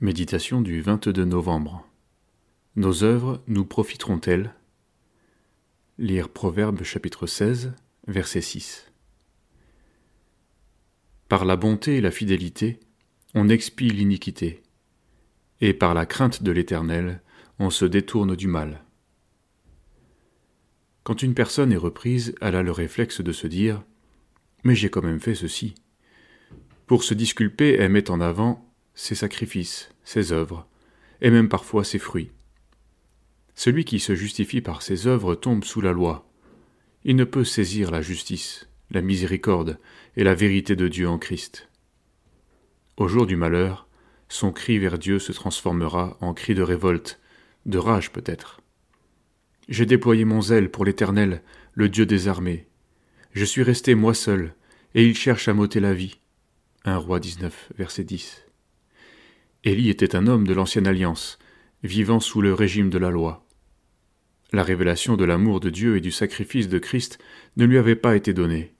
Méditation du 22 novembre. Nos œuvres nous profiteront-elles? Lire Proverbe chapitre 16, verset 6. Par la bonté et la fidélité, on expie l'iniquité, et par la crainte de l'Éternel, on se détourne du mal. Quand une personne est reprise, elle a le réflexe de se dire Mais j'ai quand même fait ceci. Pour se disculper, elle met en avant ses sacrifices, ses œuvres, et même parfois ses fruits. Celui qui se justifie par ses œuvres tombe sous la loi. Il ne peut saisir la justice, la miséricorde et la vérité de Dieu en Christ. Au jour du malheur, son cri vers Dieu se transformera en cri de révolte, de rage peut-être. J'ai déployé mon zèle pour l'Éternel, le Dieu des armées. Je suis resté moi seul, et il cherche à m'ôter la vie. 1 roi 19, verset 10. Élie était un homme de l'ancienne alliance, vivant sous le régime de la loi. La révélation de l'amour de Dieu et du sacrifice de Christ ne lui avait pas été donnée.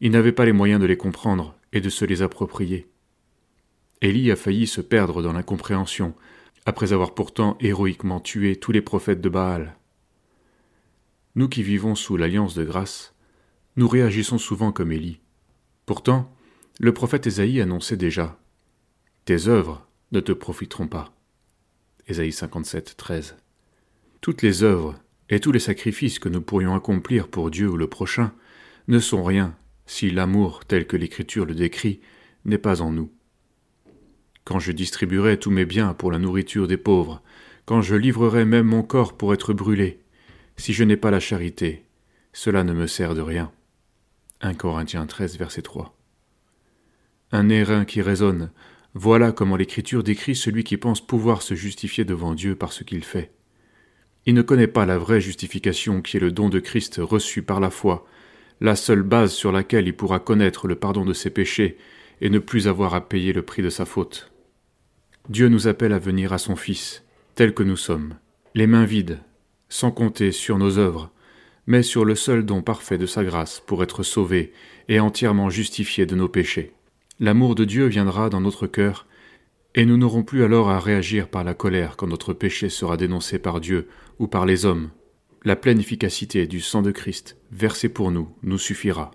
Il n'avait pas les moyens de les comprendre et de se les approprier. Élie a failli se perdre dans l'incompréhension, après avoir pourtant héroïquement tué tous les prophètes de Baal. Nous qui vivons sous l'alliance de grâce, nous réagissons souvent comme Élie. Pourtant, le prophète Ésaïe annonçait déjà Tes œuvres, ne te profiteront pas. Ésaïe 57, 13. Toutes les œuvres et tous les sacrifices que nous pourrions accomplir pour Dieu ou le prochain ne sont rien si l'amour tel que l'Écriture le décrit n'est pas en nous. Quand je distribuerai tous mes biens pour la nourriture des pauvres, quand je livrerai même mon corps pour être brûlé, si je n'ai pas la charité, cela ne me sert de rien. 1 Corinthiens 13, verset 3. Un airain qui résonne voilà comment l'Écriture décrit celui qui pense pouvoir se justifier devant Dieu par ce qu'il fait. Il ne connaît pas la vraie justification qui est le don de Christ reçu par la foi, la seule base sur laquelle il pourra connaître le pardon de ses péchés et ne plus avoir à payer le prix de sa faute. Dieu nous appelle à venir à son Fils, tel que nous sommes, les mains vides, sans compter sur nos œuvres, mais sur le seul don parfait de sa grâce pour être sauvés et entièrement justifiés de nos péchés l'amour de Dieu viendra dans notre cœur, et nous n'aurons plus alors à réagir par la colère quand notre péché sera dénoncé par Dieu ou par les hommes. La pleine efficacité du sang de Christ versé pour nous nous suffira.